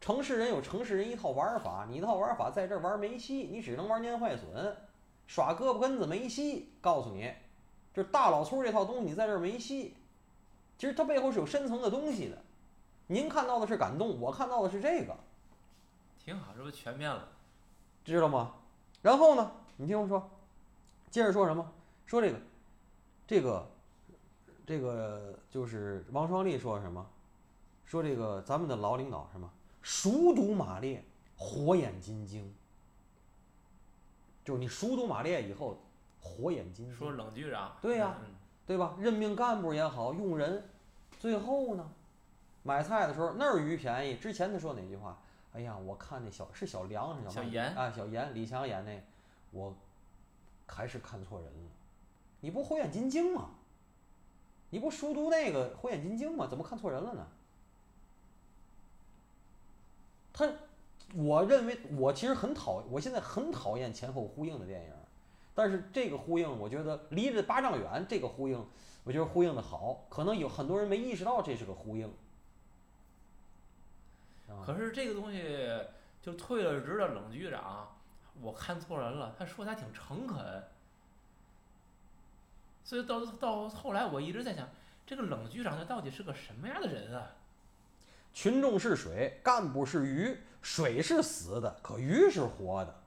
城市人有城市人一套玩法，你一套玩法在这儿玩没戏，你只能玩蔫坏损，耍胳膊根子没戏。告诉你，就是大老粗这套东西你在这儿没戏，其实它背后是有深层的东西的。您看到的是感动，我看到的是这个，挺好，这不全面了。知道吗？然后呢，你听我说，接着说什么？说这个，这个，这个就是王双立说什么？说这个咱们的老领导什么？熟读马列，火眼金睛。就是你熟读马列以后，火眼金睛。说冷局长，对呀嗯对吧？任命干部也好，用人，最后呢，买菜的时候那儿鱼便宜。之前他说哪句话？哎呀，我看那小是小梁是小严啊，小严，李强演那，我还是看错人了。你不火眼金睛吗？你不熟读那个火眼金睛吗？怎么看错人了呢？他，我认为我其实很讨，我现在很讨厌前后呼应的电影，但是这个呼应，我觉得离着八丈远，这个呼应，我觉得呼应的好，可能有很多人没意识到这是个呼应。可是这个东西就退了职的冷局长，我看错人了，他说的还挺诚恳，所以到到后来我一直在想，这个冷局长他到底是个什么样的人啊？群众是水，干部是鱼，水是死的，可鱼是活的。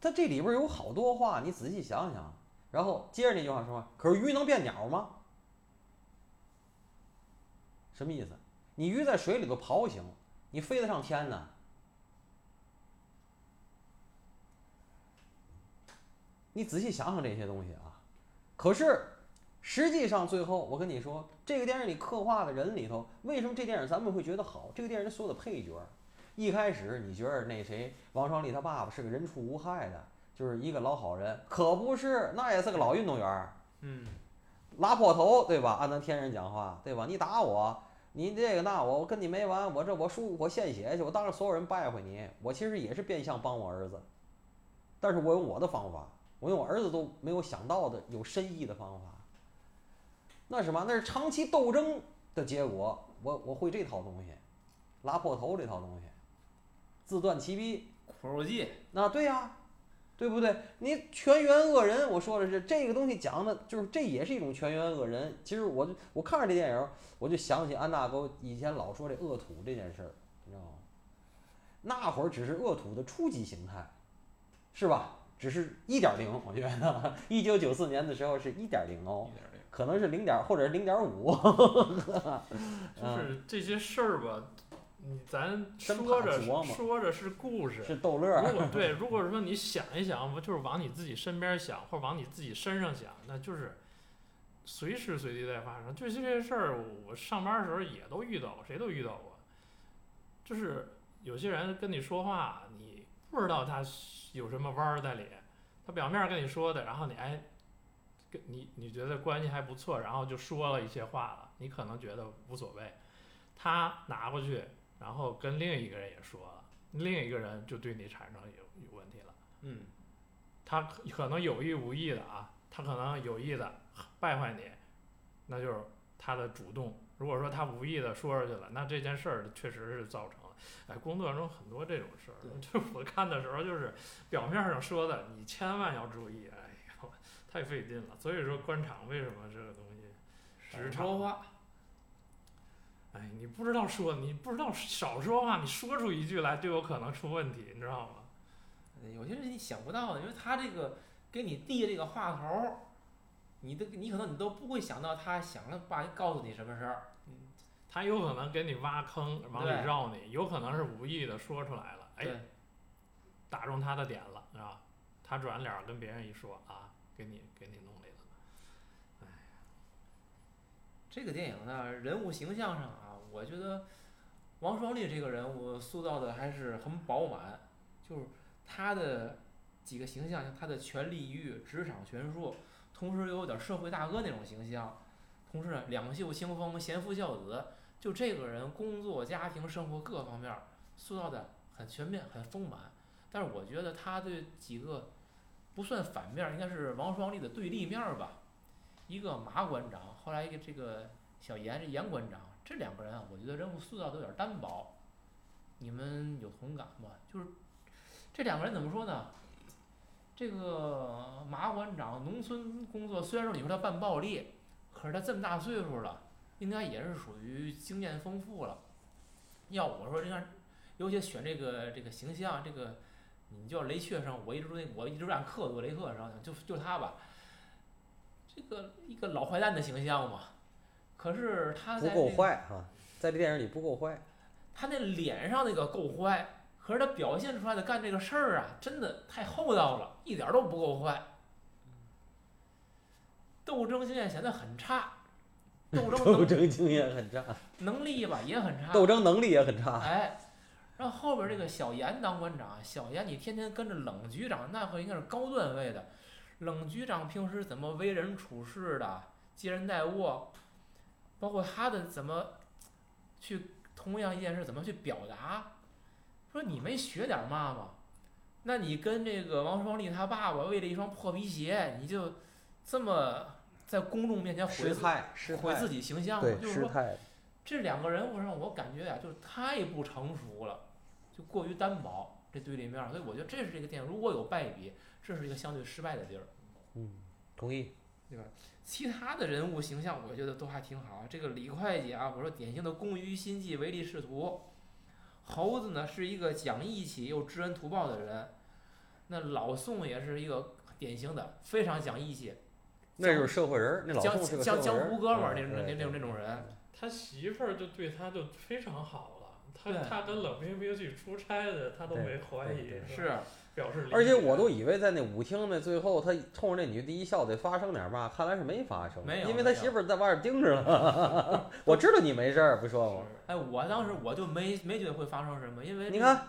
他这里边有好多话，你仔细想想。然后接着那句话说：“可是鱼能变鸟吗？”什么意思？你鱼在水里头刨行，你飞得上天呢？你仔细想想这些东西啊。可是实际上，最后我跟你说，这个电影里刻画的人里头，为什么这电影咱们会觉得好？这个电影里所有的配角儿，一开始你觉得那谁王双立他爸爸是个人畜无害的，就是一个老好人，可不是，那也是个老运动员儿，嗯，拉破头，对吧？按咱天人讲话，对吧？你打我，你这个那我，我跟你没完，我这我输我献血去，我当着所有人拜会你，我其实也是变相帮我儿子，但是我用我的方法，我用我儿子都没有想到的有深意的方法。那是什么？那是长期斗争的结果。我我会这套东西，拉破头这套东西，自断其臂。苦肉计，那对呀、对不对？你全员恶人，我说的是这个东西讲的，就是这也是一种全员恶人。其实我就我看着这电影，我就想起安大哥以前老说这恶土这件事儿，你知道吗？那会儿只是恶土的初级形态，是吧？只是一点零，我觉得一九九四年的时候是一点零哦可能是零点或者是零点五。就是这些事儿吧，你咱说着说着是故事，是逗乐儿。如果对，如果说你想一想，不就是往你自己身边想，或者往你自己身上想，那就是随时随地在发生。就这些事儿，我上班的时候也都遇到过，谁都遇到过。就是有些人跟你说话，你不知道他有什么弯儿在里，他表面跟你说的，然后你哎，跟你你觉得关系还不错，然后就说了一些话了，你可能觉得无所谓，他拿过去，然后跟另一个人也说了。另一个人就对你产生有有问题了。嗯，他可可能有意无意的啊，他可能有意的败坏你，那就是他的主动。如果说他无意的说出去了，那这件事儿确实是造成了。哎，工作中很多这种事儿，就是我看的时候，就是表面上说的，你千万要注意。哎呦，太费劲了。所以说官场为什么这个东西，职场少说话，哎，你不知道说，你不知道少说话，你说出一句来就有可能出问题，你知道吗？有些人你想不到的，因为他这个给你递这个话头儿，你的你可能你都不会想到他想要把告诉你什么事儿。他有可能给你挖坑，往里绕你，有可能是无意的说出来了，哎，打中他的点了，是吧？他转脸跟别人一说啊，给你给你弄里了。这个电影呢，人物形象上啊，我觉得王双立这个人物塑造的还是很饱满，就是他的几个形象，像他的权力欲、职场权术，同时又有点社会大哥那种形象，同时两袖清风、贤夫孝子，就这个人工作、家庭、生活各方面儿塑造的很全面、很丰满。但是我觉得他对几个不算反面，应该是王双立的对立面吧。一个马馆长，后来一个这个小严这严馆长，这两个人啊，我觉得人物塑造都有点单薄，你们有同感吗？就是这两个人怎么说呢？这个马馆长农村工作，虽然说你说他办暴力，可是他这么大岁数了，应该也是属于经验丰富了。要我说，这样，尤其选这个这个形象，这个你叫雷确生，我一直说那我一直按克多雷克上，就就他吧，这个一个老坏蛋的形象嘛。可是他不够坏哈，在这电影里不够坏。他那脸上那个够坏，可是他表现出来的干这个事儿啊，真的太厚道了，一点都不够坏。斗争经验显得很差，斗争斗争经验很差，能力吧也很差，斗争能力也很差。哎，然后后边这个小严当馆长，小严你天天跟着冷局长，那可应该是高段位的。冷局长平时怎么为人处事的，接人待物，包括他的怎么去。同样一件事怎么去表达？说你没学点嘛吗？那你跟这个王双立他爸爸为了一双破皮鞋，你就这么在公众面前毁毁自己形象了？就是说，这两个人物让我感觉呀，就是太不成熟了，就过于单薄这对立面。所以我觉得这是这个电影如果有败笔，这是一个相对失败的地儿。嗯，同意，对吧？其他的人物形象，我觉得都还挺好。这个李会计啊，我说典型的工于心计、唯利是图。猴子呢，是一个讲义气又知恩图报的人。那老宋也是一个典型的非常讲义气。那就是社会人，那老宋是江江湖哥们儿那种那那种那种人。他媳妇儿就对他就非常好了。他他跟冷冰冰去出差的，他都没怀疑。是表示。而且我都以为在那舞厅那最后，他冲着那女的一笑得发生点嘛，看来是没发生，没有因为他媳妇儿在外边盯着呢。我知道你没事儿，不说吗？哎，我当时我就没没觉得会发生什么，因为你看，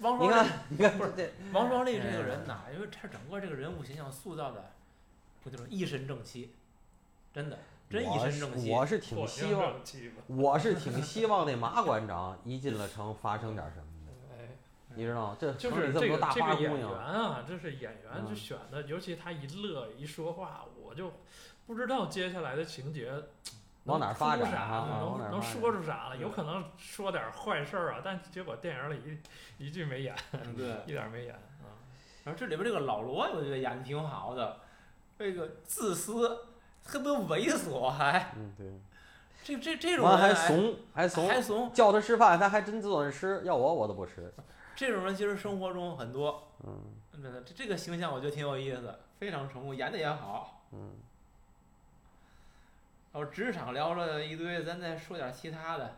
王双立，你看不是王双立这个人呐，因为他整个这个人物形象塑造的，不就是一身正气，真的，真一身正气。我是挺希望，我是挺希望那马馆长一进了城发生点什么。你知道这就是这个这个演员啊，这是演员就选的，尤其他一乐一说话，我就不知道接下来的情节往哪发展能能说出啥了？有可能说点坏事儿啊，但结果电影里一一句没演，对，一点没演啊。然后这里边这个老罗，我觉得演的挺好的，这个自私特别猥琐，还嗯对，这这这种人还怂还怂还怂，叫他吃饭他还真坐着吃，要我我都不吃。这种人其实生活中很多，嗯，真的，这这个形象我觉得挺有意思，非常成功，演的也好，嗯。然后职场聊了一堆，咱再说点其他的，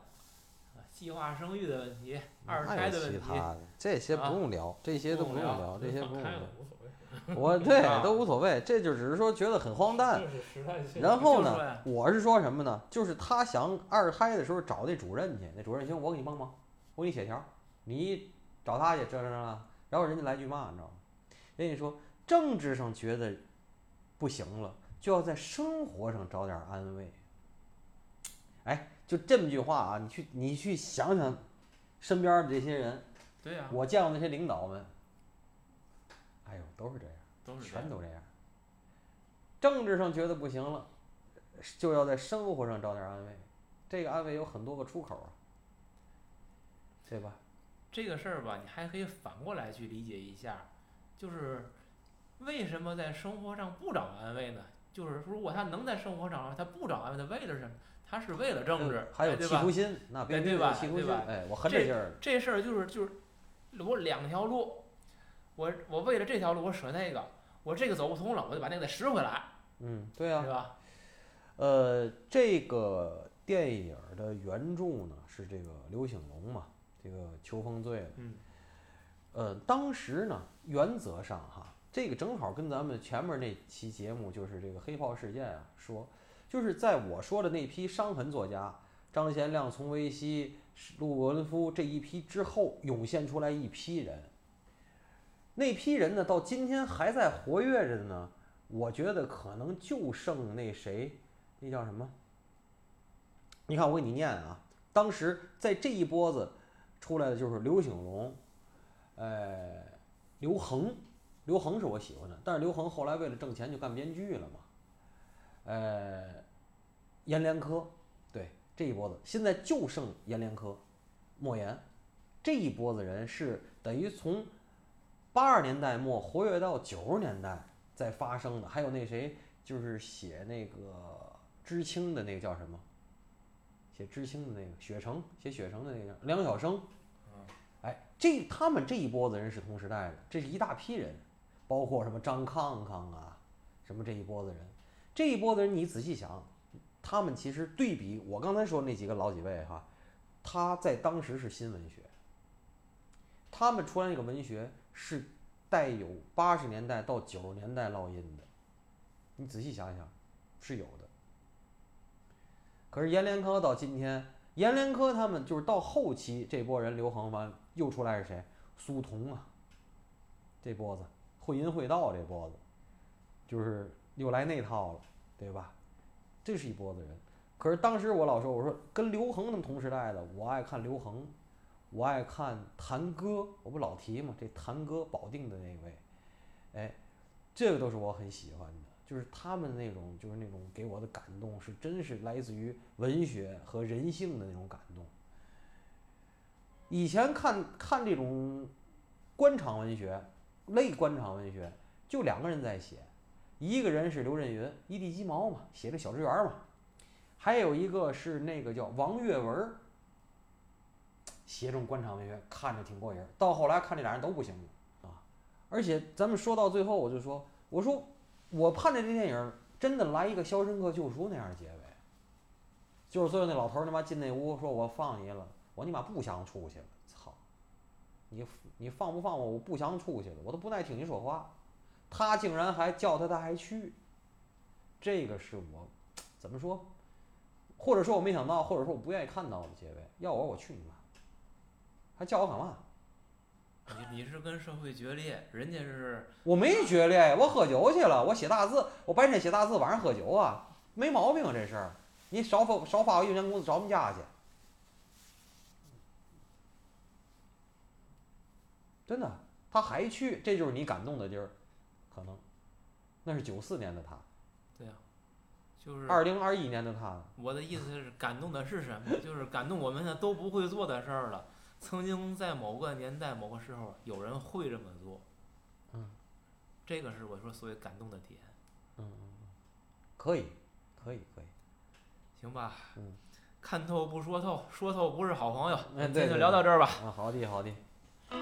计划生育的问题，二胎的问题，这些不用聊，这些都不用聊，这些不用聊。我对都无所谓，这就只是说觉得很荒诞。然后呢，我是说什么呢？就是他想二胎的时候找那主任去，那主任行，我给你帮忙，我给你写条，你。找他去，这这了，然后人家来句嘛，你知道吗？人家说政治上觉得不行了，就要在生活上找点安慰。哎，就这么句话啊，你去你去想想，身边的这些人，对呀，我见过那些领导们，哎呦，都是这样，都是全都这样。政治上觉得不行了，就要在生活上找点安慰。这个安慰有很多个出口啊，对吧？这个事儿吧，你还可以反过来去理解一下，就是为什么在生活上不找安慰呢？就是如果他能在生活上，他不找安慰，他为了什么？他是为了政治，还有企图心，那别对吧？对吧？哎，我这劲儿。这事儿就是就是，我两条路，我我为了这条路我舍那个，我这个走不通了，我就把那个再拾回来。嗯，对啊。对吧？呃，这个电影的原著呢是这个刘醒龙嘛。这个秋风醉了，嗯，呃，当时呢，原则上哈，这个正好跟咱们前面那期节目就是这个黑炮事件啊，说，就是在我说的那批伤痕作家张贤亮、丛维熙、陆文夫这一批之后，涌现出来一批人，那批人呢，到今天还在活跃着的呢。我觉得可能就剩那谁，那叫什么？你看我给你念啊，当时在这一波子。出来的就是刘醒龙，呃，刘恒，刘恒是我喜欢的，但是刘恒后来为了挣钱就干编剧了嘛，呃，阎连科，对这一波子，现在就剩阎连科，莫言，这一波子人是等于从八十年代末活跃到九十年代在发生的，还有那谁，就是写那个知青的那个叫什么？写知青的那个雪城，写雪城的那个梁晓声。哎，这他们这一波子人是同时代的，这是一大批人，包括什么张康康啊，什么这一波子人，这一波子人你仔细想，他们其实对比我刚才说那几个老几位哈，他在当时是新文学，他们出来那个文学是带有八十年代到九十年代烙印的，你仔细想想，是有的。可是阎连科到今天，阎连科他们就是到后期这波人刘恒完又出来是谁？苏童啊，这波子会阴会道这波子，就是又来那套了，对吧？这是一波子人。可是当时我老说，我说跟刘恒他们同时代的，我爱看刘恒，我爱看谭歌，我不老提嘛，这谭歌保定的那位，哎，这个都是我很喜欢的。就是他们那种，就是那种给我的感动，是真是来自于文学和人性的那种感动。以前看看这种官场文学、类官场文学，就两个人在写，一个人是刘震云，一地鸡毛嘛，写这小职员嘛，还有一个是那个叫王跃文，协众官场文学，看着挺过瘾。到后来看这俩人都不行了啊！而且咱们说到最后，我就说，我说。我盼着这电影真的来一个《肖申克救赎》那样的结尾，就是最后那老头儿他妈进那屋说：“我放你了。”我你妈不想出去了，操！你你放不放我？我不想出去了，我都不爱听你说话。他竟然还叫他，他还去，这个是我怎么说？或者说我没想到，或者说我不愿意看到的结尾。要我我去你！还叫我干嘛？你你是跟社会决裂，人家是我没决裂，我喝酒去了，我写大字，我白天写大字，晚上喝酒啊，没毛病啊这事儿。你少发少发我一年工资找我们家去，真的，他还去，这就是你感动的地儿，可能，那是九四年的他，对呀，就是二零二一年的他。我的意思是，感动的是什么？就是感动我们的都不会做的事儿了。曾经在某个年代、某个时候，有人会这么做，嗯，这个是我说所谓感动的点，嗯嗯嗯，可以，可以，可以，行吧，嗯，看透不说透，说透不是好朋友，哎，今天就聊到这儿吧，啊，好的，好的。我